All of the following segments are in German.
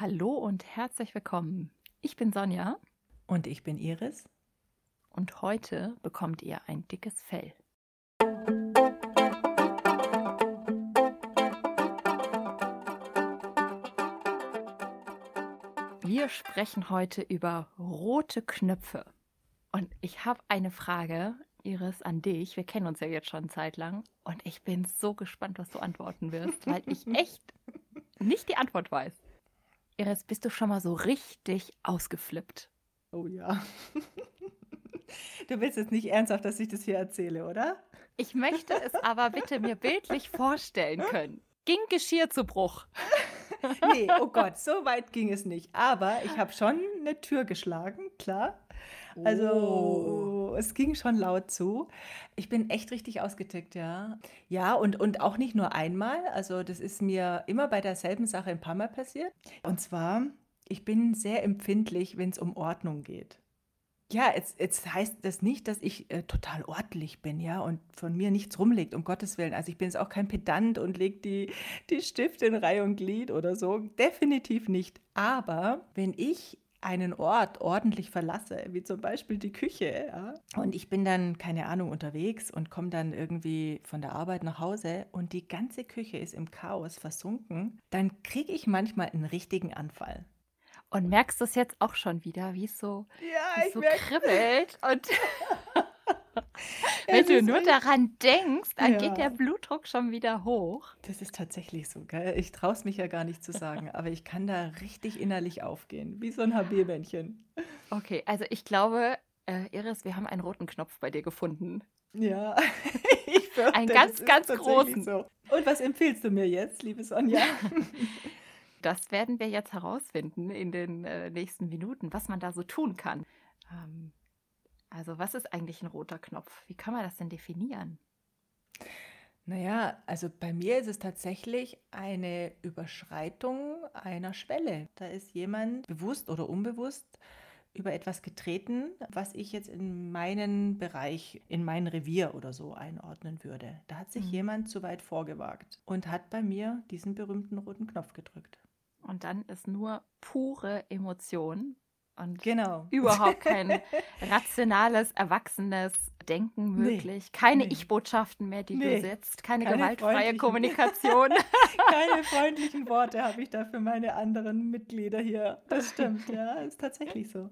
Hallo und herzlich willkommen. Ich bin Sonja. Und ich bin Iris. Und heute bekommt ihr ein dickes Fell. Wir sprechen heute über rote Knöpfe. Und ich habe eine Frage, Iris, an dich. Wir kennen uns ja jetzt schon eine Zeit lang. Und ich bin so gespannt, was du antworten wirst, weil ich echt nicht die Antwort weiß. Iris, bist du schon mal so richtig ausgeflippt? Oh ja. Du willst jetzt nicht ernsthaft, dass ich das hier erzähle, oder? Ich möchte es aber bitte mir bildlich vorstellen können. Ging Geschirr zu Bruch? Nee, oh Gott, so weit ging es nicht. Aber ich habe schon eine Tür geschlagen, klar. Also oh. Es ging schon laut zu. Ich bin echt richtig ausgetickt, ja. Ja, und, und auch nicht nur einmal. Also das ist mir immer bei derselben Sache ein paar Mal passiert. Und zwar, ich bin sehr empfindlich, wenn es um Ordnung geht. Ja, jetzt, jetzt heißt das nicht, dass ich äh, total ordentlich bin, ja, und von mir nichts rumlegt, um Gottes Willen. Also ich bin jetzt auch kein Pedant und lege die, die Stifte in Reihe und Glied oder so. Definitiv nicht. Aber wenn ich einen Ort ordentlich verlasse, wie zum Beispiel die Küche, ja, und ich bin dann, keine Ahnung, unterwegs und komme dann irgendwie von der Arbeit nach Hause und die ganze Küche ist im Chaos versunken, dann kriege ich manchmal einen richtigen Anfall. Und merkst du es jetzt auch schon wieder, wie es so, ja, so kribbelt und Wenn du nur daran denkst, dann ja. geht der Blutdruck schon wieder hoch. Das ist tatsächlich so, gell? Ich traue es mich ja gar nicht zu sagen, aber ich kann da richtig innerlich aufgehen, wie so ein HB-Männchen. Okay, also ich glaube, äh, Iris, wir haben einen roten Knopf bei dir gefunden. Ja, ich fürchte, Einen ganz, ganz großen. So. Und was empfiehlst du mir jetzt, liebe Sonja? Das werden wir jetzt herausfinden in den äh, nächsten Minuten, was man da so tun kann. Ähm, also was ist eigentlich ein roter Knopf? Wie kann man das denn definieren? Naja, also bei mir ist es tatsächlich eine Überschreitung einer Schwelle. Da ist jemand bewusst oder unbewusst über etwas getreten, was ich jetzt in meinen Bereich, in mein Revier oder so einordnen würde. Da hat sich mhm. jemand zu weit vorgewagt und hat bei mir diesen berühmten roten Knopf gedrückt. Und dann ist nur pure Emotion und genau. überhaupt kein rationales, erwachsenes Denken möglich. Nee, keine nee. Ich-Botschaften mehr, die nee, du setzt, keine, keine gewaltfreie Kommunikation. keine freundlichen Worte habe ich da für meine anderen Mitglieder hier. Das stimmt, ja, ist tatsächlich so.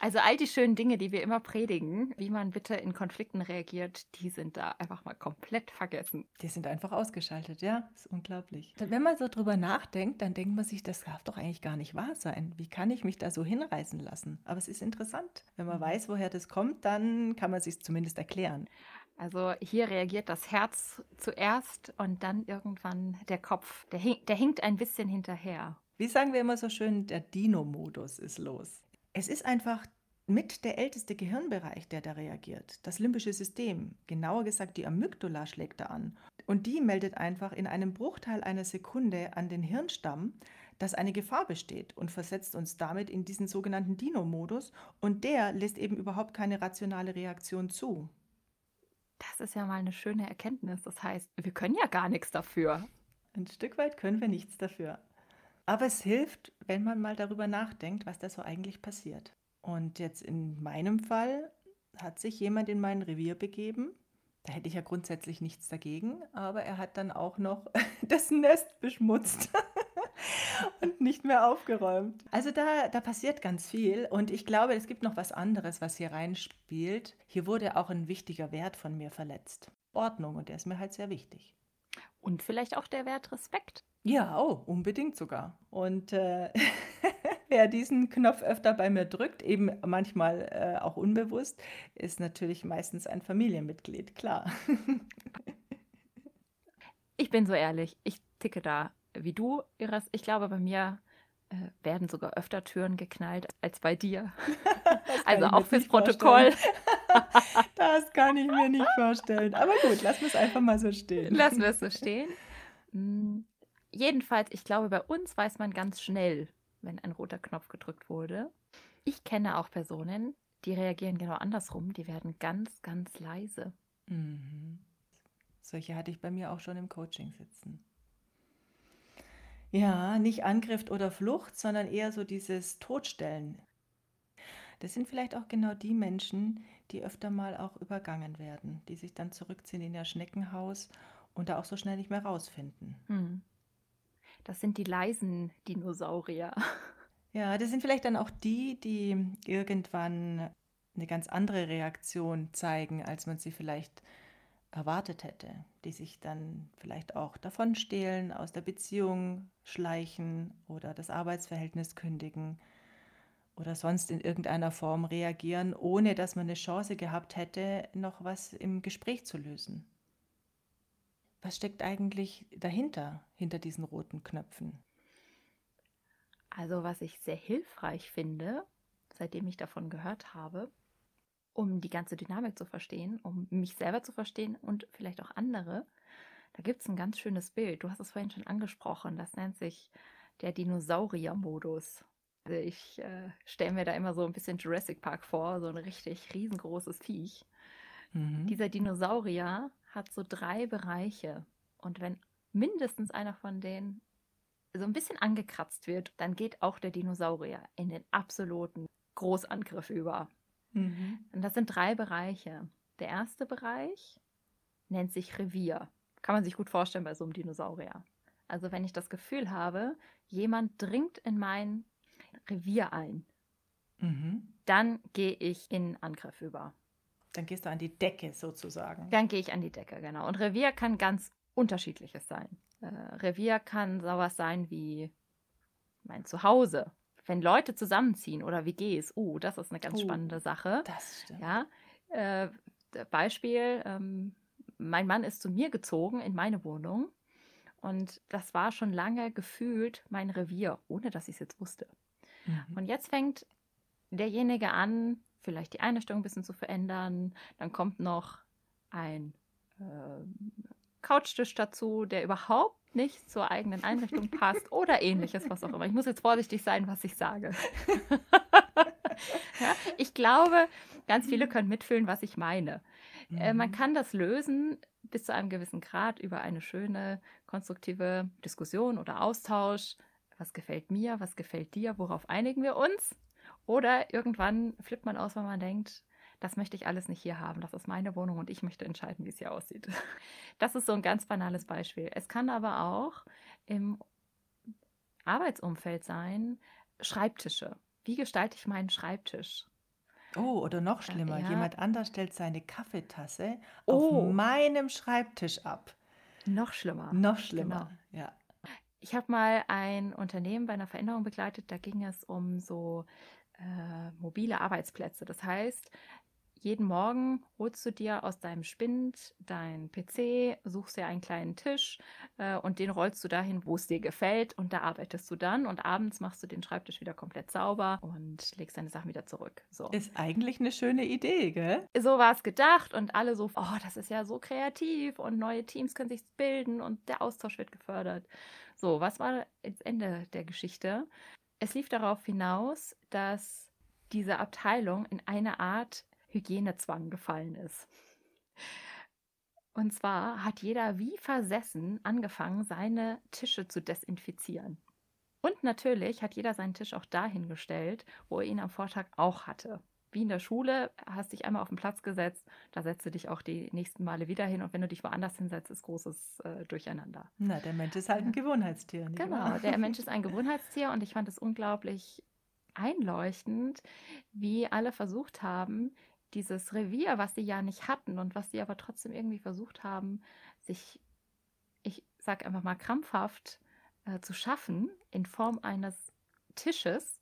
Also all die schönen Dinge, die wir immer predigen, wie man bitte in Konflikten reagiert, die sind da einfach mal komplett vergessen. Die sind einfach ausgeschaltet, ja, ist unglaublich. Wenn man so drüber nachdenkt, dann denkt man sich, das darf doch eigentlich gar nicht wahr sein. Wie kann ich mich da so hinreißen lassen? Aber es ist interessant. Wenn man mhm. weiß, woher das kommt, dann kann man sich zumindest erklären. Also hier reagiert das Herz zuerst und dann irgendwann der Kopf. Der, der hinkt ein bisschen hinterher. Wie sagen wir immer so schön, der Dino-Modus ist los. Es ist einfach mit der älteste Gehirnbereich, der da reagiert. Das limbische System, genauer gesagt die Amygdala schlägt da an. Und die meldet einfach in einem Bruchteil einer Sekunde an den Hirnstamm, dass eine Gefahr besteht und versetzt uns damit in diesen sogenannten Dino-Modus. Und der lässt eben überhaupt keine rationale Reaktion zu. Das ist ja mal eine schöne Erkenntnis. Das heißt, wir können ja gar nichts dafür. Ein Stück weit können wir nichts dafür. Aber es hilft, wenn man mal darüber nachdenkt, was da so eigentlich passiert. Und jetzt in meinem Fall hat sich jemand in mein Revier begeben. Da hätte ich ja grundsätzlich nichts dagegen, aber er hat dann auch noch das Nest beschmutzt und nicht mehr aufgeräumt. Also da, da passiert ganz viel und ich glaube, es gibt noch was anderes, was hier reinspielt. Hier wurde auch ein wichtiger Wert von mir verletzt. Ordnung und der ist mir halt sehr wichtig. Und vielleicht auch der Wert Respekt. Ja, oh, unbedingt sogar. Und äh, wer diesen Knopf öfter bei mir drückt, eben manchmal äh, auch unbewusst, ist natürlich meistens ein Familienmitglied, klar. ich bin so ehrlich, ich ticke da wie du, Iris. Ich glaube, bei mir werden sogar öfter Türen geknallt als bei dir. also auch fürs Protokoll. das kann ich mir nicht vorstellen. Aber gut, lassen wir es einfach mal so stehen. Lassen wir es so stehen. Hm, jedenfalls, ich glaube, bei uns weiß man ganz schnell, wenn ein roter Knopf gedrückt wurde. Ich kenne auch Personen, die reagieren genau andersrum. Die werden ganz, ganz leise. Mhm. Solche hatte ich bei mir auch schon im Coaching sitzen. Ja, nicht Angriff oder Flucht, sondern eher so dieses Todstellen. Das sind vielleicht auch genau die Menschen, die öfter mal auch übergangen werden, die sich dann zurückziehen in ihr Schneckenhaus und da auch so schnell nicht mehr rausfinden. Hm. Das sind die leisen Dinosaurier. Ja, das sind vielleicht dann auch die, die irgendwann eine ganz andere Reaktion zeigen, als man sie vielleicht erwartet hätte, die sich dann vielleicht auch davonstehlen, aus der Beziehung schleichen oder das Arbeitsverhältnis kündigen oder sonst in irgendeiner Form reagieren, ohne dass man eine Chance gehabt hätte, noch was im Gespräch zu lösen. Was steckt eigentlich dahinter, hinter diesen roten Knöpfen? Also was ich sehr hilfreich finde, seitdem ich davon gehört habe, um die ganze Dynamik zu verstehen, um mich selber zu verstehen und vielleicht auch andere, da gibt es ein ganz schönes Bild. Du hast es vorhin schon angesprochen, das nennt sich der Dinosaurier-Modus. Also ich äh, stelle mir da immer so ein bisschen Jurassic Park vor, so ein richtig riesengroßes Viech. Mhm. Dieser Dinosaurier hat so drei Bereiche. Und wenn mindestens einer von denen so ein bisschen angekratzt wird, dann geht auch der Dinosaurier in den absoluten Großangriff über. Mhm. Und das sind drei Bereiche. Der erste Bereich nennt sich Revier. Kann man sich gut vorstellen bei so einem Dinosaurier. Also wenn ich das Gefühl habe, jemand dringt in mein Revier ein, mhm. dann gehe ich in Angriff über. Dann gehst du an die Decke sozusagen. Dann gehe ich an die Decke, genau. Und Revier kann ganz unterschiedliches sein. Äh, Revier kann sowas sein wie mein Zuhause. Wenn Leute zusammenziehen oder WGs, uh, das ist eine ganz uh, spannende Sache. Das stimmt. Ja, äh, Beispiel, ähm, mein Mann ist zu mir gezogen in meine Wohnung und das war schon lange gefühlt mein Revier, ohne dass ich es jetzt wusste. Mhm. Und jetzt fängt derjenige an, vielleicht die Einrichtung ein bisschen zu verändern. Dann kommt noch ein äh, Couchtisch dazu, der überhaupt nicht zur eigenen Einrichtung passt oder ähnliches, was auch immer. Ich muss jetzt vorsichtig sein, was ich sage. ja, ich glaube, ganz viele können mitfühlen, was ich meine. Mhm. Äh, man mhm. kann das lösen bis zu einem gewissen Grad über eine schöne, konstruktive Diskussion oder Austausch was gefällt mir, was gefällt dir, worauf einigen wir uns? Oder irgendwann flippt man aus, wenn man denkt, das möchte ich alles nicht hier haben, das ist meine Wohnung und ich möchte entscheiden, wie es hier aussieht. Das ist so ein ganz banales Beispiel. Es kann aber auch im Arbeitsumfeld sein, Schreibtische. Wie gestalte ich meinen Schreibtisch? Oh, oder noch schlimmer, ja. jemand anders stellt seine Kaffeetasse oh. auf meinem Schreibtisch ab. Noch schlimmer. Noch schlimmer, genau. ja. Ich habe mal ein Unternehmen bei einer Veränderung begleitet, da ging es um so äh, mobile Arbeitsplätze. Das heißt, jeden Morgen holst du dir aus deinem Spind deinen PC, suchst dir einen kleinen Tisch äh, und den rollst du dahin, wo es dir gefällt und da arbeitest du dann und abends machst du den Schreibtisch wieder komplett sauber und legst deine Sachen wieder zurück. So. Ist eigentlich eine schöne Idee, gell? So war es gedacht und alle so, oh, das ist ja so kreativ und neue Teams können sich bilden und der Austausch wird gefördert. So, was war das Ende der Geschichte? Es lief darauf hinaus, dass diese Abteilung in eine Art Hygienezwang gefallen ist. Und zwar hat jeder wie versessen angefangen, seine Tische zu desinfizieren. Und natürlich hat jeder seinen Tisch auch dahingestellt, wo er ihn am Vortag auch hatte wie in der Schule, hast dich einmal auf den Platz gesetzt, da setzt du dich auch die nächsten Male wieder hin und wenn du dich woanders hinsetzt, ist großes äh, Durcheinander. Na, der Mensch ist halt ein Gewohnheitstier. Nicht genau, wahr? der Mensch ist ein Gewohnheitstier und ich fand es unglaublich einleuchtend, wie alle versucht haben, dieses Revier, was sie ja nicht hatten und was sie aber trotzdem irgendwie versucht haben, sich, ich sag einfach mal krampfhaft äh, zu schaffen in Form eines Tisches,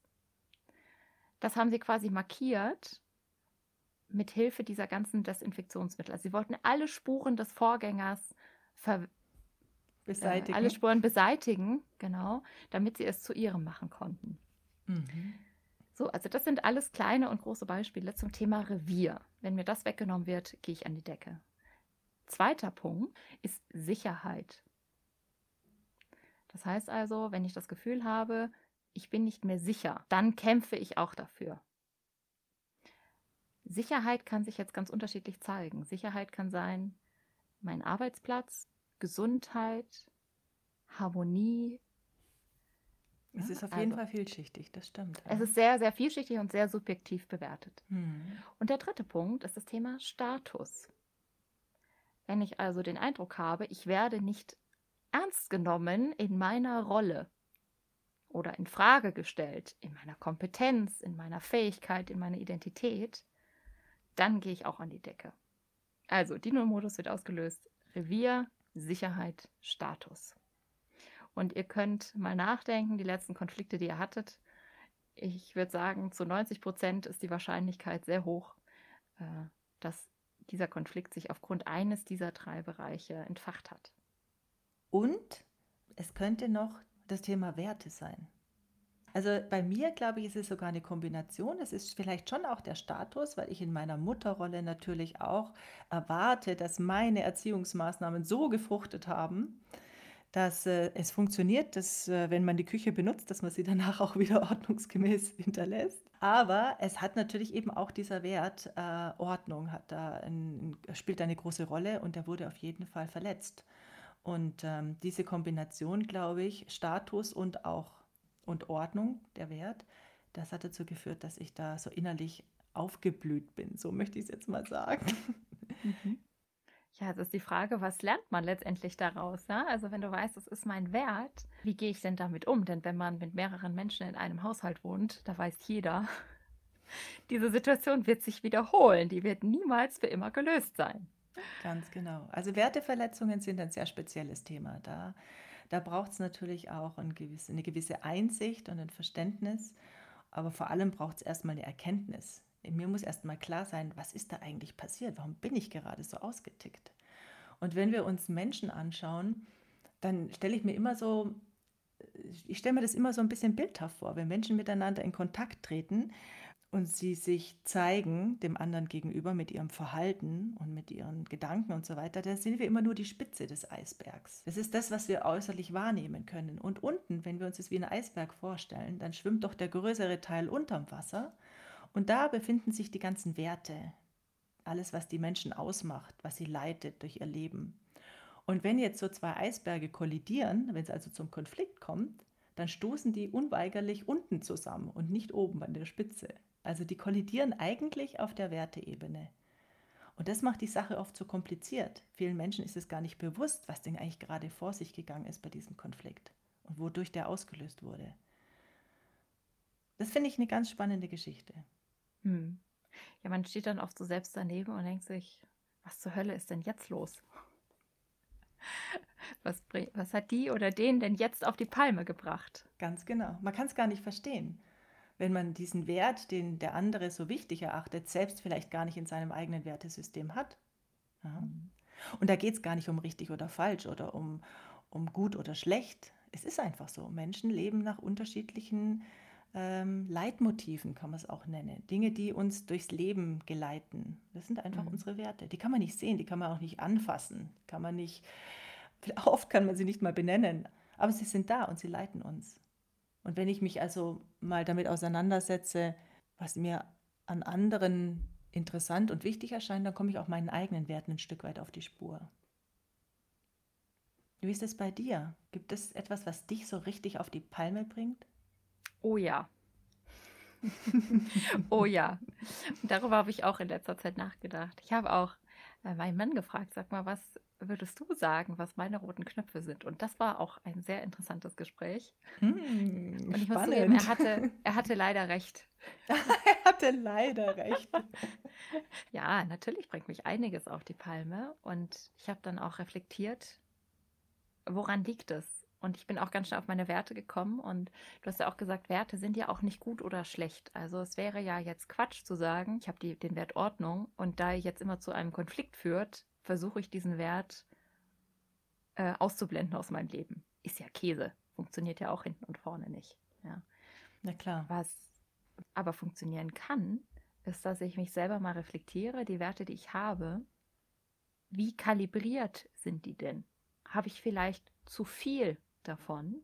das haben sie quasi markiert mit Hilfe dieser ganzen Desinfektionsmittel. Also sie wollten alle Spuren des Vorgängers äh, beseitigen. Äh, alle Spuren beseitigen, genau, damit sie es zu ihrem machen konnten. Mhm. So, also das sind alles kleine und große Beispiele zum Thema Revier. Wenn mir das weggenommen wird, gehe ich an die Decke. Zweiter Punkt ist Sicherheit. Das heißt also, wenn ich das Gefühl habe, ich bin nicht mehr sicher, dann kämpfe ich auch dafür. Sicherheit kann sich jetzt ganz unterschiedlich zeigen. Sicherheit kann sein mein Arbeitsplatz, Gesundheit, Harmonie, Es ist auf jeden also, Fall vielschichtig, das stimmt. Ja. Es ist sehr, sehr vielschichtig und sehr subjektiv bewertet. Hm. Und der dritte Punkt ist das Thema Status. Wenn ich also den Eindruck habe, ich werde nicht ernst genommen in meiner Rolle oder in Frage gestellt, in meiner Kompetenz, in meiner Fähigkeit, in meiner Identität, dann gehe ich auch an die Decke. Also, Dino-Modus wird ausgelöst. Revier, Sicherheit, Status. Und ihr könnt mal nachdenken, die letzten Konflikte, die ihr hattet. Ich würde sagen, zu 90 Prozent ist die Wahrscheinlichkeit sehr hoch, äh, dass dieser Konflikt sich aufgrund eines dieser drei Bereiche entfacht hat. Und es könnte noch das Thema Werte sein. Also bei mir, glaube ich, ist es sogar eine Kombination. Es ist vielleicht schon auch der Status, weil ich in meiner Mutterrolle natürlich auch erwarte, dass meine Erziehungsmaßnahmen so gefruchtet haben, dass äh, es funktioniert, dass äh, wenn man die Küche benutzt, dass man sie danach auch wieder ordnungsgemäß hinterlässt. Aber es hat natürlich eben auch dieser Wert, äh, Ordnung hat da ein, spielt eine große Rolle und der wurde auf jeden Fall verletzt. Und ähm, diese Kombination, glaube ich, Status und auch und Ordnung, der Wert, das hat dazu geführt, dass ich da so innerlich aufgeblüht bin. So möchte ich es jetzt mal sagen. Mhm. Ja, es ist die Frage, was lernt man letztendlich daraus? Ja? Also wenn du weißt, es ist mein Wert, wie gehe ich denn damit um? Denn wenn man mit mehreren Menschen in einem Haushalt wohnt, da weiß jeder, diese Situation wird sich wiederholen. Die wird niemals für immer gelöst sein. Ganz genau. Also Werteverletzungen sind ein sehr spezielles Thema. Da, da braucht es natürlich auch ein gewisse, eine gewisse Einsicht und ein Verständnis. Aber vor allem braucht es erstmal eine Erkenntnis mir muss erstmal klar sein, was ist da eigentlich passiert? Warum bin ich gerade so ausgetickt? Und wenn wir uns Menschen anschauen, dann stelle ich mir immer so, ich stelle mir das immer so ein bisschen bildhaft vor, wenn Menschen miteinander in Kontakt treten und sie sich zeigen dem anderen gegenüber mit ihrem Verhalten und mit ihren Gedanken und so weiter, da sehen wir immer nur die Spitze des Eisbergs. Das ist das, was wir äußerlich wahrnehmen können. Und unten, wenn wir uns das wie ein Eisberg vorstellen, dann schwimmt doch der größere Teil unterm Wasser und da befinden sich die ganzen Werte, alles, was die Menschen ausmacht, was sie leitet durch ihr Leben. Und wenn jetzt so zwei Eisberge kollidieren, wenn es also zum Konflikt kommt, dann stoßen die unweigerlich unten zusammen und nicht oben an der Spitze. Also die kollidieren eigentlich auf der Werteebene. Und das macht die Sache oft so kompliziert. Vielen Menschen ist es gar nicht bewusst, was denn eigentlich gerade vor sich gegangen ist bei diesem Konflikt und wodurch der ausgelöst wurde. Das finde ich eine ganz spannende Geschichte. Hm. Ja, man steht dann oft so selbst daneben und denkt sich, was zur Hölle ist denn jetzt los? Was, was hat die oder den denn jetzt auf die Palme gebracht? Ganz genau. Man kann es gar nicht verstehen. Wenn man diesen Wert, den der andere so wichtig erachtet, selbst vielleicht gar nicht in seinem eigenen Wertesystem hat. Ja. Mhm. Und da geht es gar nicht um richtig oder falsch oder um, um gut oder schlecht. Es ist einfach so. Menschen leben nach unterschiedlichen ähm, Leitmotiven, kann man es auch nennen. Dinge, die uns durchs Leben geleiten. Das sind einfach mhm. unsere Werte. Die kann man nicht sehen, die kann man auch nicht anfassen, kann man nicht, oft kann man sie nicht mal benennen, aber sie sind da und sie leiten uns. Und wenn ich mich also mal damit auseinandersetze, was mir an anderen interessant und wichtig erscheint, dann komme ich auch meinen eigenen Werten ein Stück weit auf die Spur. Wie ist es bei dir? Gibt es etwas, was dich so richtig auf die Palme bringt? Oh ja. oh ja. Und darüber habe ich auch in letzter Zeit nachgedacht. Ich habe auch äh, meinen Mann gefragt, sag mal, was würdest du sagen, was meine roten Knöpfe sind? Und das war auch ein sehr interessantes Gespräch. Hm, und ich spannend. muss zugeben, er hatte, er hatte leider recht. er hatte leider recht. ja, natürlich bringt mich einiges auf die Palme. Und ich habe dann auch reflektiert, woran liegt es? Und ich bin auch ganz schnell auf meine Werte gekommen. Und du hast ja auch gesagt, Werte sind ja auch nicht gut oder schlecht. Also es wäre ja jetzt Quatsch zu sagen, ich habe den Wert Ordnung und da jetzt immer zu einem Konflikt führt, versuche ich diesen Wert äh, auszublenden aus meinem Leben. Ist ja Käse. Funktioniert ja auch hinten und vorne nicht. Ja. Na klar. Was aber funktionieren kann, ist, dass ich mich selber mal reflektiere, die Werte, die ich habe, wie kalibriert sind die denn? Habe ich vielleicht zu viel davon.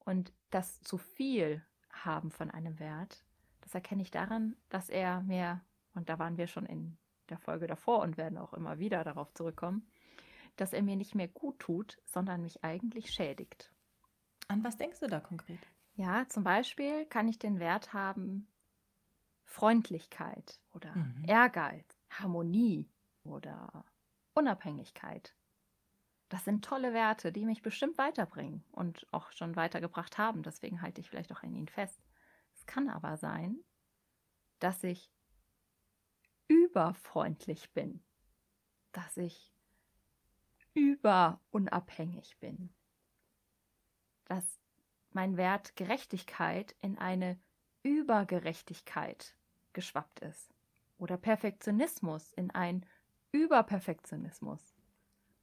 Und das zu viel haben von einem Wert, das erkenne ich daran, dass er mir, und da waren wir schon in der Folge davor und werden auch immer wieder darauf zurückkommen, dass er mir nicht mehr gut tut, sondern mich eigentlich schädigt. An was denkst du da konkret? Ja, zum Beispiel kann ich den Wert haben Freundlichkeit oder Mhm. Ehrgeiz, Harmonie oder Unabhängigkeit. Das sind tolle Werte, die mich bestimmt weiterbringen und auch schon weitergebracht haben. Deswegen halte ich vielleicht auch an ihnen fest. Es kann aber sein, dass ich überfreundlich bin, dass ich überunabhängig bin, dass mein Wert Gerechtigkeit in eine Übergerechtigkeit geschwappt ist oder Perfektionismus in ein Überperfektionismus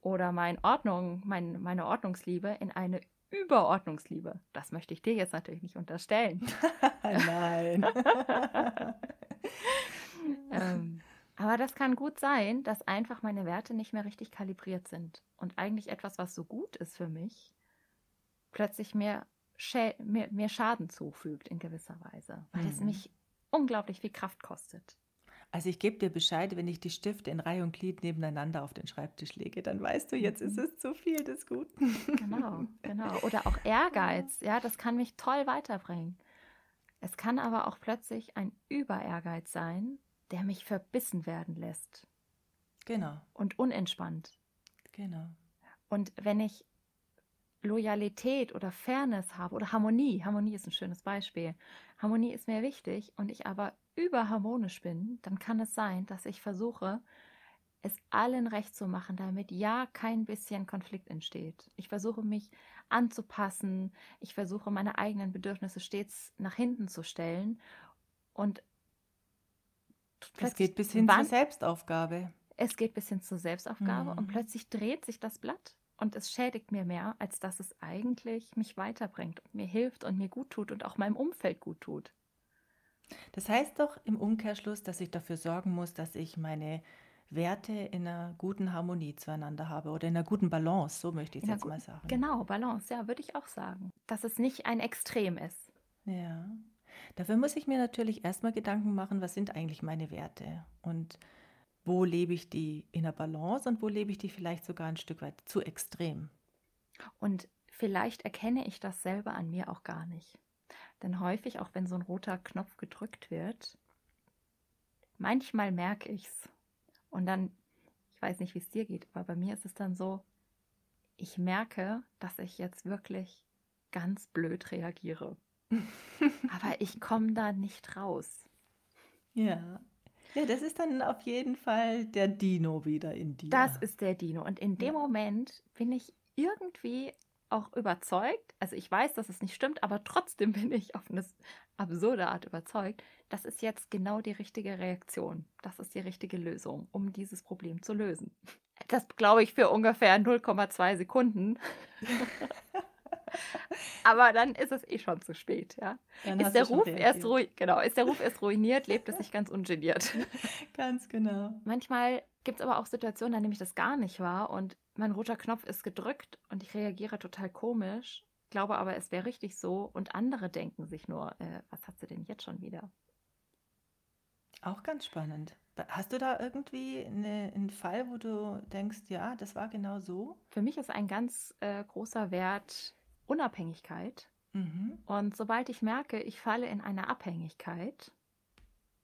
oder mein Ordnung, mein, meine Ordnungsliebe in eine Überordnungsliebe. Das möchte ich dir jetzt natürlich nicht unterstellen. Nein. ähm, aber das kann gut sein, dass einfach meine Werte nicht mehr richtig kalibriert sind und eigentlich etwas, was so gut ist für mich, plötzlich mir, schä mir, mir Schaden zufügt in gewisser Weise, weil es Mhm. mich unglaublich viel Kraft kostet. Also ich gebe dir Bescheid, wenn ich die Stifte in Reihe und Glied nebeneinander auf den Schreibtisch lege, dann weißt du, jetzt ist Mhm. es zu viel des Guten. Genau, genau. Oder auch Ehrgeiz, ja, das kann mich toll weiterbringen. Es kann aber auch plötzlich ein Überehrgeiz sein, der mich verbissen werden lässt Genau, und unentspannt. genau. Und wenn ich Loyalität oder Fairness habe oder Harmonie, Harmonie ist ein schönes Beispiel. Harmonie ist mir wichtig und ich aber überharmonisch bin, dann kann es sein, dass ich versuche, es allen recht zu machen, damit ja kein bisschen Konflikt entsteht. Ich versuche mich anzupassen, ich versuche meine eigenen Bedürfnisse stets nach hinten zu stellen und Es geht bis hin zur Selbstaufgabe. es geht bis hin zur Selbstaufgabe und Mhm. plötzlich dreht sich das Blatt und es schädigt mir mehr, als dass es eigentlich mich weiterbringt und mir hilft und mir gut tut und auch meinem Umfeld gut tut. Das heißt doch im Umkehrschluss, dass ich dafür sorgen muss, dass ich meine Werte in einer guten Harmonie zueinander habe oder in einer guten Balance, so möchte ich es jetzt mal sagen. Genau, Balance, ja, würde ich auch sagen. Dass es nicht ein Extrem ist. Ja. Dafür muss ich mir natürlich erstmal Gedanken machen, was sind eigentlich meine Werte und wo lebe ich die in der Balance und wo lebe ich die vielleicht sogar ein Stück weit zu extrem. Und vielleicht erkenne ich das selber an mir auch gar nicht. Denn häufig, auch wenn so ein roter Knopf gedrückt wird, manchmal merke ich es. Und dann, ich weiß nicht, wie es dir geht, aber bei mir ist es dann so, ich merke, dass ich jetzt wirklich ganz blöd reagiere. aber ich komme da nicht raus. Ja. Ja, das ist dann auf jeden Fall der Dino wieder in dir. Das ist der Dino. Und in dem Ja. Moment bin ich irgendwie auch überzeugt, also ich weiß, dass es nicht stimmt, aber trotzdem bin ich auf eine absurde Art überzeugt, das ist jetzt genau die richtige Reaktion. Das ist die richtige Lösung, um dieses Problem zu lösen. Das glaube ich für ungefähr 0,2 Sekunden. aber dann ist es eh schon zu spät, ja. Dann Ist der Ruf erst ruhig, genau, ist der Ruf erst ruiniert, lebt es sich ganz ungeniert. Ganz genau. Manchmal gibt es aber auch Situationen, da nehme ich das gar nicht wahr und mein roter Knopf ist gedrückt und ich reagiere total komisch, glaube aber, es wäre richtig so und andere denken sich nur, äh, was hat sie denn jetzt schon wieder? Auch ganz spannend. Hast du da irgendwie eine, einen Fall, wo du denkst, ja, das war genau so? Für mich ist ein ganz äh, großer Wert Unabhängigkeit Mhm. und sobald ich merke, ich falle in eine Abhängigkeit,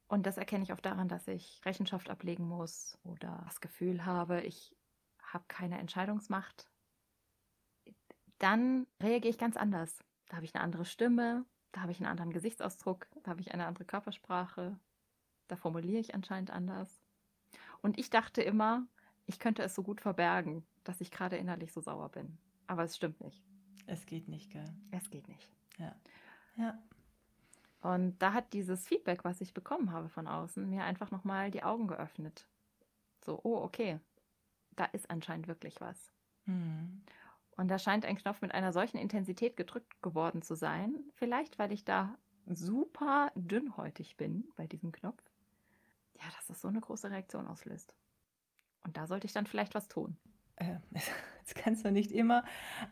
und das erkenne ich auch daran, dass ich Rechenschaft ablegen muss oder das Gefühl habe, ich habe keine Entscheidungsmacht, dann reagiere ich ganz anders. Da habe ich eine andere Stimme, da habe ich einen anderen Gesichtsausdruck, da habe ich eine andere Körpersprache, da formuliere ich anscheinend anders. Und ich dachte immer, ich könnte es so gut verbergen, dass ich gerade innerlich so sauer bin. Aber es stimmt nicht. Es geht nicht, gell? Es geht nicht. Ja. Ja. Und da hat dieses Feedback, was ich bekommen habe von außen, mir einfach nochmal die Augen geöffnet. So, oh, okay, da ist anscheinend wirklich was. Mhm. Und da scheint ein Knopf mit einer solchen Intensität gedrückt geworden zu sein. Vielleicht, weil ich da super dünnhäutig bin bei diesem Knopf. Ja, dass das so eine große Reaktion auslöst. Und da sollte ich dann vielleicht was tun. Äh, Jetzt kannst du nicht immer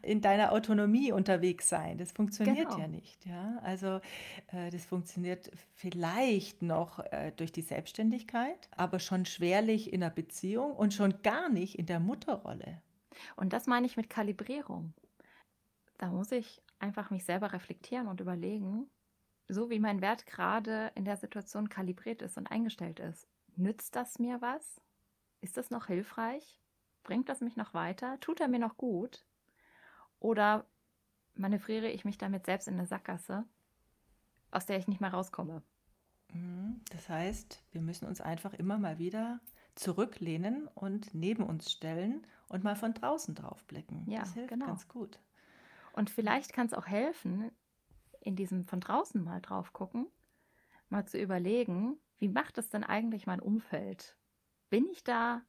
in deiner Autonomie unterwegs sein. Das funktioniert Genau. ja nicht. Ja? Also äh, das funktioniert vielleicht noch äh, durch die Selbstständigkeit, aber schon schwerlich in der Beziehung und schon gar nicht in der Mutterrolle. Und das meine ich mit Kalibrierung. Da muss ich einfach mich selber reflektieren und überlegen, so wie mein Wert gerade in der Situation kalibriert ist und eingestellt ist. Nützt das mir was? Ist das noch hilfreich? Bringt das mich noch weiter? Tut er mir noch gut? Oder manövriere ich mich damit selbst in eine Sackgasse, aus der ich nicht mehr rauskomme? Mhm. Das heißt, wir müssen uns einfach immer mal wieder zurücklehnen und neben uns stellen und mal von draußen drauf blicken. Ja, das hilft genau. ganz gut. Und vielleicht kann es auch helfen, in diesem von draußen mal drauf gucken, mal zu überlegen, wie macht es denn eigentlich mein Umfeld? Bin ich da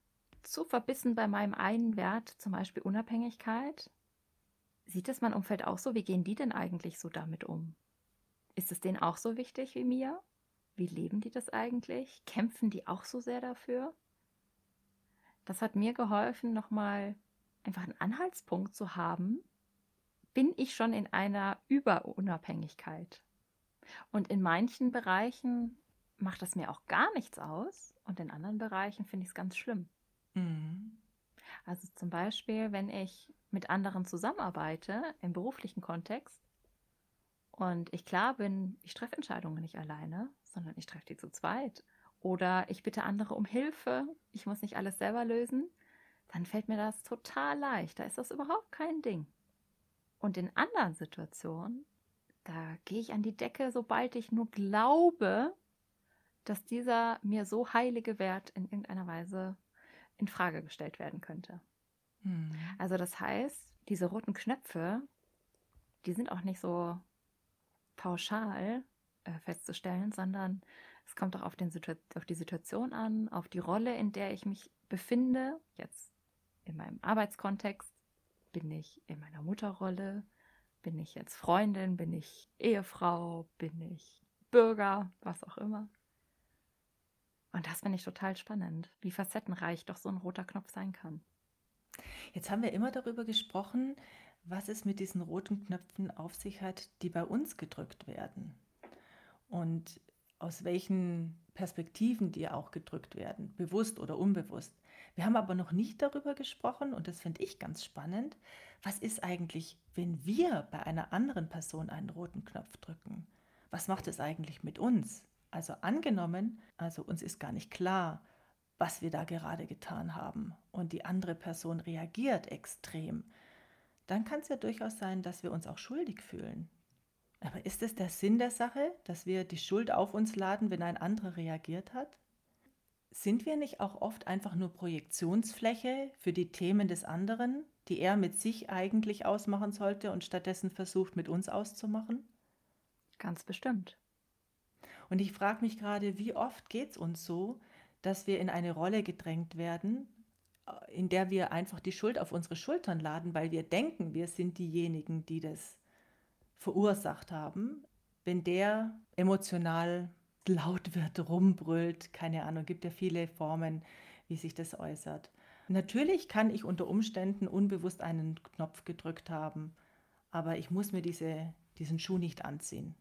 zu verbissen bei meinem einen Wert, zum Beispiel Unabhängigkeit? Sieht es mein Umfeld auch so? Wie gehen die denn eigentlich so damit um? Ist es denen auch so wichtig wie mir? Wie leben die das eigentlich? Kämpfen die auch so sehr dafür? Das hat mir geholfen, nochmal einfach einen Anhaltspunkt zu haben. Bin ich schon in einer Überunabhängigkeit? Und in manchen Bereichen macht das mir auch gar nichts aus und in anderen Bereichen finde ich es ganz schlimm. Mhm. Also zum Beispiel, wenn ich mit anderen zusammenarbeite im beruflichen Kontext und ich klar bin, ich treffe Entscheidungen nicht alleine, sondern ich treffe die zu zweit oder ich bitte andere um Hilfe, ich muss nicht alles selber lösen, dann fällt mir das total leicht. Da ist das überhaupt kein Ding. Und in anderen Situationen, da gehe ich an die Decke, sobald ich nur glaube, dass dieser mir so heilige Wert in irgendeiner Weise in Frage gestellt werden könnte. Mhm. Also das heißt, diese roten Knöpfe, die sind auch nicht so pauschal äh, festzustellen, sondern es kommt auch auf, den auf die Situation an, auf die Rolle, in der ich mich befinde. Jetzt in meinem Arbeitskontext bin ich in meiner Mutterrolle, bin ich jetzt Freundin, bin ich Ehefrau, bin ich Bürger, was auch immer. Und das finde ich total spannend, wie facettenreich doch so ein roter Knopf sein kann. Jetzt haben wir immer darüber gesprochen, was es mit diesen roten Knöpfen auf sich hat, die bei uns gedrückt werden. Und aus welchen Perspektiven die auch gedrückt werden, bewusst oder unbewusst. Wir haben aber noch nicht darüber gesprochen, und das finde ich ganz spannend, was ist eigentlich, wenn wir bei einer anderen Person einen roten Knopf drücken? Was macht es eigentlich mit uns? Also angenommen, also uns ist gar nicht klar, was wir da gerade getan haben und die andere Person reagiert extrem, dann kann es ja durchaus sein, dass wir uns auch schuldig fühlen. Aber ist es der Sinn der Sache, dass wir die Schuld auf uns laden, wenn ein anderer reagiert hat? Sind wir nicht auch oft einfach nur Projektionsfläche für die Themen des anderen, die er mit sich eigentlich ausmachen sollte und stattdessen versucht, mit uns auszumachen? Ganz bestimmt. Und ich frage mich gerade, wie oft geht es uns so, dass wir in eine Rolle gedrängt werden, äh, in der wir einfach die Schuld auf unsere Schultern laden, weil wir denken, wir sind diejenigen, die das verursacht haben, wenn der emotional laut wird, rumbrüllt, keine Ahnung, gibt ja viele Formen, wie sich das äußert. Natürlich kann ich unter Umständen unbewusst einen Knopf gedrückt haben, aber ich muss mir diese, diesen Schuh nicht anziehen.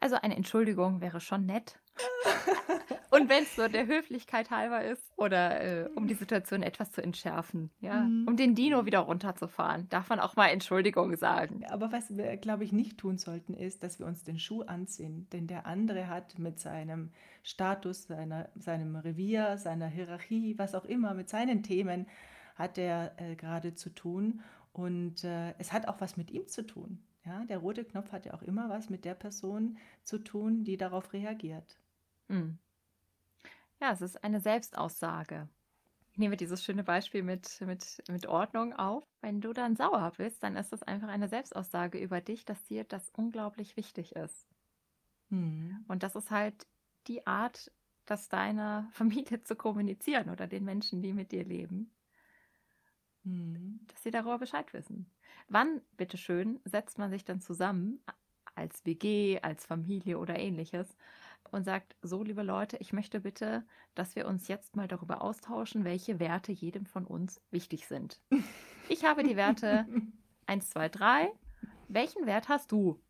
Also eine Entschuldigung wäre schon nett. Und wenn es so der Höflichkeit halber ist oder äh, um die Situation etwas zu entschärfen, ja, mhm. um den Dino wieder runterzufahren, darf man auch mal Entschuldigung sagen. Aber was wir, glaube ich, nicht tun sollten, ist, dass wir uns den Schuh anziehen. Denn der andere hat mit seinem Status, seiner, seinem Revier, seiner Hierarchie, was auch immer, mit seinen Themen, hat er äh, gerade zu tun. Und äh, es hat auch was mit ihm zu tun. Ja, der rote Knopf hat ja auch immer was mit der Person zu tun, die darauf reagiert. Mhm. Ja, es ist eine Selbstaussage. Ich nehme dieses schöne Beispiel mit, mit, mit Ordnung auf. Wenn du dann sauer bist, dann ist das einfach eine Selbstaussage über dich, dass dir das unglaublich wichtig ist. Mhm. Und das ist halt die Art, das deiner Familie zu kommunizieren oder den Menschen, die mit dir leben, mhm. dass sie darüber Bescheid wissen. Wann, bitteschön, setzt man sich dann zusammen als WG, als Familie oder ähnliches und sagt, so liebe Leute, ich möchte bitte, dass wir uns jetzt mal darüber austauschen, welche Werte jedem von uns wichtig sind. Ich habe die Werte 1, 2, 3. Welchen Wert hast du?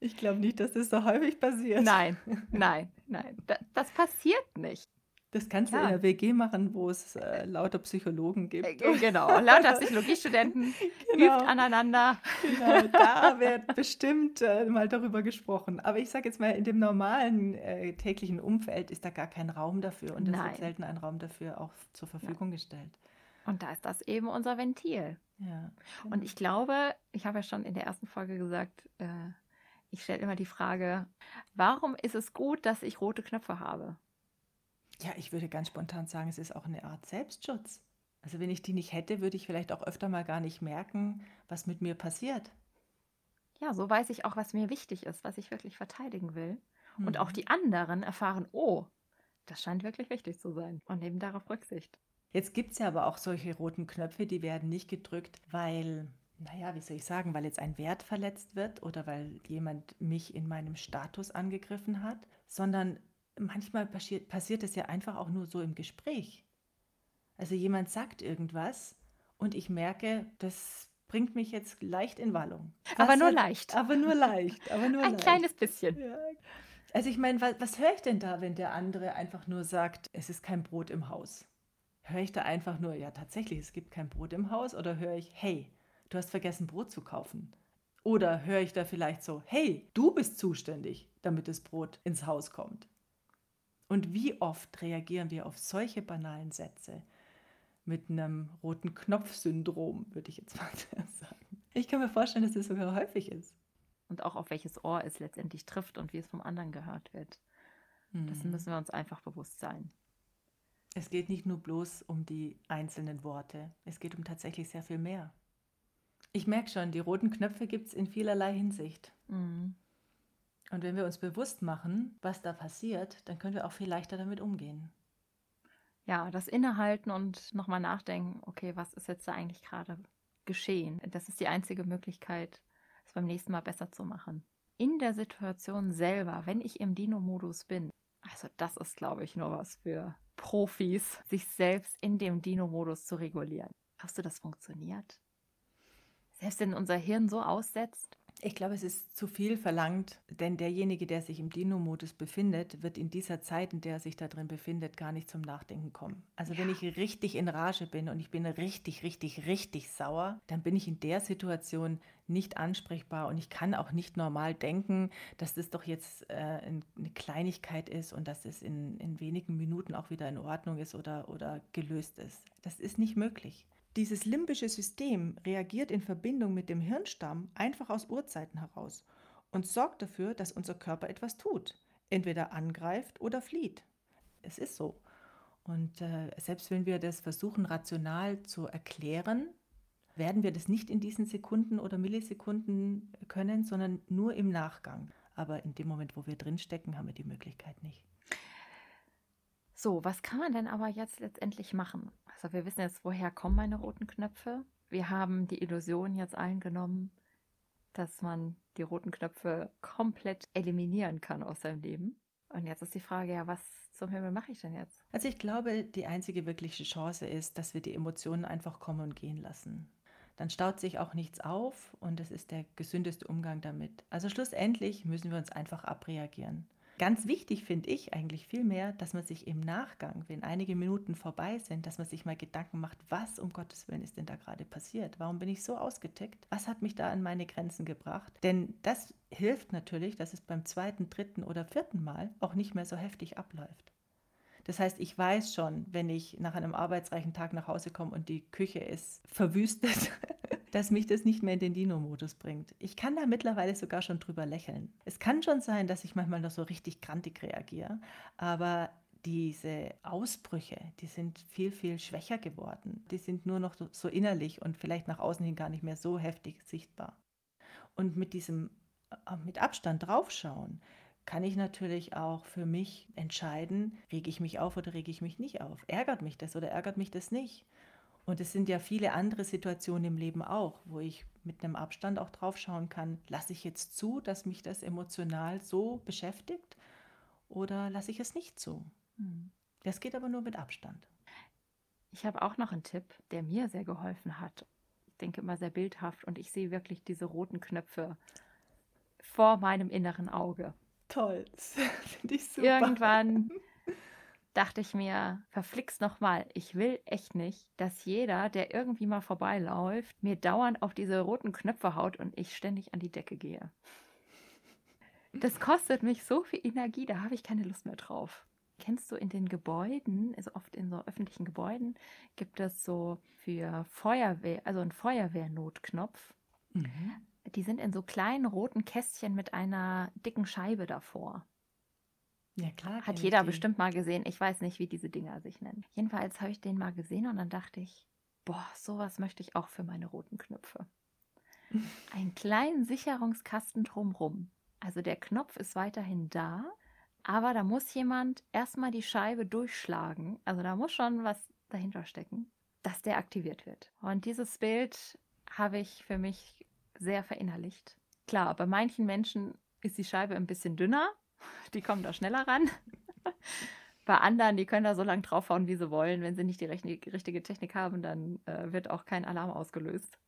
Ich glaube nicht, dass das so häufig passiert. Nein, nein, nein. Das, das passiert nicht. Das kannst du in der WG machen, wo es äh, lauter Psychologen gibt. Äh, genau, lauter Psychologiestudenten genau. übt aneinander. Genau, da wird bestimmt äh, mal darüber gesprochen. Aber ich sage jetzt mal, in dem normalen äh, täglichen Umfeld ist da gar kein Raum dafür und es wird selten ein Raum dafür auch zur Verfügung ja. gestellt. Und da ist das eben unser Ventil. Ja, genau. Und ich glaube, ich habe ja schon in der ersten Folge gesagt, äh, ich stelle immer die Frage, warum ist es gut, dass ich rote Knöpfe habe? Ja, ich würde ganz spontan sagen, es ist auch eine Art Selbstschutz. Also wenn ich die nicht hätte, würde ich vielleicht auch öfter mal gar nicht merken, was mit mir passiert. Ja, so weiß ich auch, was mir wichtig ist, was ich wirklich verteidigen will. Mhm. Und auch mhm. die anderen erfahren, oh, das scheint wirklich wichtig zu sein und nehmen darauf Rücksicht. Jetzt gibt es ja aber auch solche roten Knöpfe, die werden nicht gedrückt, weil, naja, wie soll ich sagen, weil jetzt ein Wert verletzt wird oder weil jemand mich in meinem Status angegriffen hat, sondern manchmal passiert, passiert es ja einfach auch nur so im Gespräch. Also jemand sagt irgendwas und ich merke, das bringt mich jetzt leicht in Wallung. Was aber nur hat, leicht. Aber nur leicht. Aber nur Ein leicht. kleines bisschen. Ja. Also ich meine, was, was höre ich denn da, wenn der andere einfach nur sagt, es ist kein Brot im Haus? Höre ich da einfach nur, ja tatsächlich, es gibt kein Brot im Haus? Oder höre ich, hey, du hast vergessen Brot zu kaufen? Oder höre ich da vielleicht so, hey, du bist zuständig, damit das Brot ins Haus kommt? Und wie oft reagieren wir auf solche banalen Sätze mit einem roten Knopf-Syndrom, würde ich jetzt mal sagen. Ich kann mir vorstellen, dass das sogar häufig ist. Und auch auf welches Ohr es letztendlich trifft und wie es vom anderen gehört wird. Mhm. Das müssen wir uns einfach bewusst sein. Es geht nicht nur bloß um die einzelnen Worte, es geht um tatsächlich sehr viel mehr. Ich merke schon, die roten Knöpfe gibt es in vielerlei Hinsicht. Mhm. Und wenn wir uns bewusst machen, was da passiert, dann können wir auch viel leichter damit umgehen. Ja, das Innehalten und nochmal nachdenken, okay, was ist jetzt da eigentlich gerade geschehen? Das ist die einzige Möglichkeit, es beim nächsten Mal besser zu machen. In der Situation selber, wenn ich im Dino-Modus bin, also das ist, glaube ich, nur was für Profis, sich selbst in dem Dino-Modus zu regulieren. Hast du das funktioniert? Selbst wenn unser Hirn so aussetzt, ich glaube, es ist zu viel verlangt, denn derjenige, der sich im Dino-Modus befindet, wird in dieser Zeit, in der er sich da drin befindet, gar nicht zum Nachdenken kommen. Also ja. wenn ich richtig in Rage bin und ich bin richtig, richtig, richtig sauer, dann bin ich in der Situation nicht ansprechbar und ich kann auch nicht normal denken, dass das doch jetzt äh, eine Kleinigkeit ist und dass es in, in wenigen Minuten auch wieder in Ordnung ist oder, oder gelöst ist. Das ist nicht möglich. Dieses limbische System reagiert in Verbindung mit dem Hirnstamm einfach aus Urzeiten heraus und sorgt dafür, dass unser Körper etwas tut, entweder angreift oder flieht. Es ist so. Und äh, selbst wenn wir das versuchen rational zu erklären, werden wir das nicht in diesen Sekunden oder Millisekunden können, sondern nur im Nachgang. Aber in dem Moment, wo wir drinstecken, haben wir die Möglichkeit nicht. So, was kann man denn aber jetzt letztendlich machen? Also wir wissen jetzt, woher kommen meine roten Knöpfe. Wir haben die Illusion jetzt allen genommen, dass man die roten Knöpfe komplett eliminieren kann aus seinem Leben. Und jetzt ist die Frage, ja, was zum Himmel mache ich denn jetzt? Also ich glaube, die einzige wirkliche Chance ist, dass wir die Emotionen einfach kommen und gehen lassen. Dann staut sich auch nichts auf und es ist der gesündeste Umgang damit. Also schlussendlich müssen wir uns einfach abreagieren. Ganz wichtig finde ich eigentlich vielmehr, dass man sich im Nachgang, wenn einige Minuten vorbei sind, dass man sich mal Gedanken macht, was um Gottes Willen ist denn da gerade passiert? Warum bin ich so ausgetickt? Was hat mich da an meine Grenzen gebracht? Denn das hilft natürlich, dass es beim zweiten, dritten oder vierten Mal auch nicht mehr so heftig abläuft. Das heißt, ich weiß schon, wenn ich nach einem arbeitsreichen Tag nach Hause komme und die Küche ist verwüstet, dass mich das nicht mehr in den Dino-Modus bringt. Ich kann da mittlerweile sogar schon drüber lächeln. Es kann schon sein, dass ich manchmal noch so richtig grantig reagiere, aber diese Ausbrüche, die sind viel, viel schwächer geworden. Die sind nur noch so innerlich und vielleicht nach außen hin gar nicht mehr so heftig sichtbar. Und mit diesem äh, mit Abstand draufschauen, kann ich natürlich auch für mich entscheiden, rege ich mich auf oder rege ich mich nicht auf. Ärgert mich das oder ärgert mich das nicht? Und es sind ja viele andere Situationen im Leben auch, wo ich mit einem Abstand auch drauf schauen kann, lasse ich jetzt zu, dass mich das emotional so beschäftigt oder lasse ich es nicht zu? Hm. Das geht aber nur mit Abstand. Ich habe auch noch einen Tipp, der mir sehr geholfen hat. Ich denke immer sehr bildhaft und ich sehe wirklich diese roten Knöpfe vor meinem inneren Auge. Toll, finde ich super. Irgendwann dachte ich mir, verflixt nochmal, ich will echt nicht, dass jeder, der irgendwie mal vorbeiläuft, mir dauernd auf diese roten Knöpfe haut und ich ständig an die Decke gehe. Das kostet mich so viel Energie, da habe ich keine Lust mehr drauf. Kennst du in den Gebäuden, also oft in so öffentlichen Gebäuden, gibt es so für Feuerwehr, also einen Feuerwehrnotknopf. Mhm. Die sind in so kleinen roten Kästchen mit einer dicken Scheibe davor. Ja, klar. Hat jeder bestimmt mal gesehen. Ich weiß nicht, wie diese Dinger sich nennen. Jedenfalls habe ich den mal gesehen und dann dachte ich, boah, sowas möchte ich auch für meine roten Knöpfe. Einen kleinen Sicherungskasten drumrum. Also der Knopf ist weiterhin da, aber da muss jemand erstmal die Scheibe durchschlagen. Also da muss schon was dahinter stecken, dass der aktiviert wird. Und dieses Bild habe ich für mich sehr verinnerlicht. Klar, bei manchen Menschen ist die Scheibe ein bisschen dünner. Die kommen da schneller ran. bei anderen, die können da so lange draufhauen, wie sie wollen. Wenn sie nicht die richtige Technik haben, dann äh, wird auch kein Alarm ausgelöst.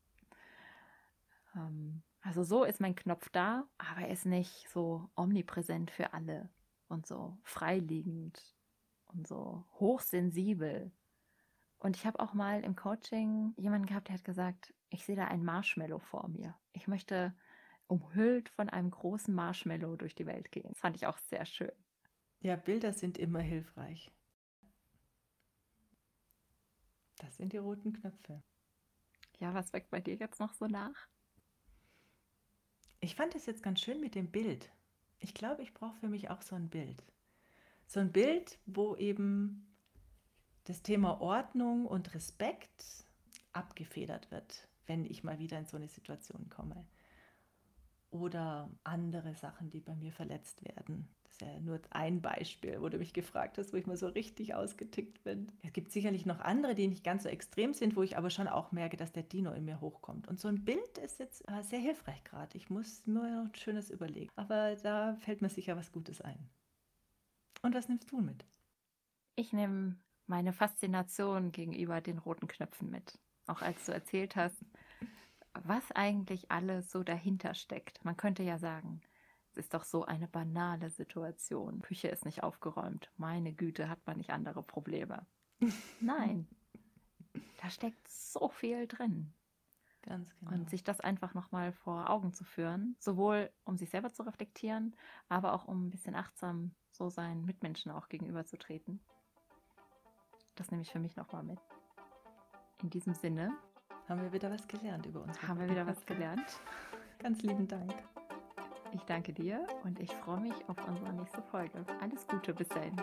Ähm, also so ist mein Knopf da, aber er ist nicht so omnipräsent für alle und so freiliegend und so hochsensibel. Und ich habe auch mal im Coaching jemanden gehabt, der hat gesagt, ich sehe da ein Marshmallow vor mir. Ich möchte umhüllt von einem großen Marshmallow durch die Welt gehen. Das fand ich auch sehr schön. Ja, Bilder sind immer hilfreich. Das sind die roten Knöpfe. Ja, was weckt bei dir jetzt noch so nach? Ich fand es jetzt ganz schön mit dem Bild. Ich glaube, ich brauche für mich auch so ein Bild. So ein Bild, wo eben das Thema Ordnung und Respekt abgefedert wird, wenn ich mal wieder in so eine Situation komme. Oder andere Sachen, die bei mir verletzt werden ist ja nur ein Beispiel, wo du mich gefragt hast, wo ich mal so richtig ausgetickt bin. Es gibt sicherlich noch andere, die nicht ganz so extrem sind, wo ich aber schon auch merke, dass der Dino in mir hochkommt. Und so ein Bild ist jetzt äh, sehr hilfreich gerade. Ich muss nur noch ein schönes überlegen. Aber da fällt mir sicher was Gutes ein. Und was nimmst du mit? Ich nehme meine Faszination gegenüber den roten Knöpfen mit. Auch als du erzählt hast, was eigentlich alles so dahinter steckt. Man könnte ja sagen, es ist doch so eine banale Situation. Küche ist nicht aufgeräumt. Meine Güte, hat man nicht andere Probleme. Nein, da steckt so viel drin. Ganz genau. Und sich das einfach nochmal vor Augen zu führen, sowohl um sich selber zu reflektieren, aber auch um ein bisschen achtsam so seinen Mitmenschen auch gegenüberzutreten. Das nehme ich für mich nochmal mit. In diesem Sinne. Haben wir wieder was gelernt über uns? Haben wir wieder was gelernt. Ganz lieben Dank. Ich danke dir und ich freue mich auf unsere nächste Folge. Alles Gute bis dahin.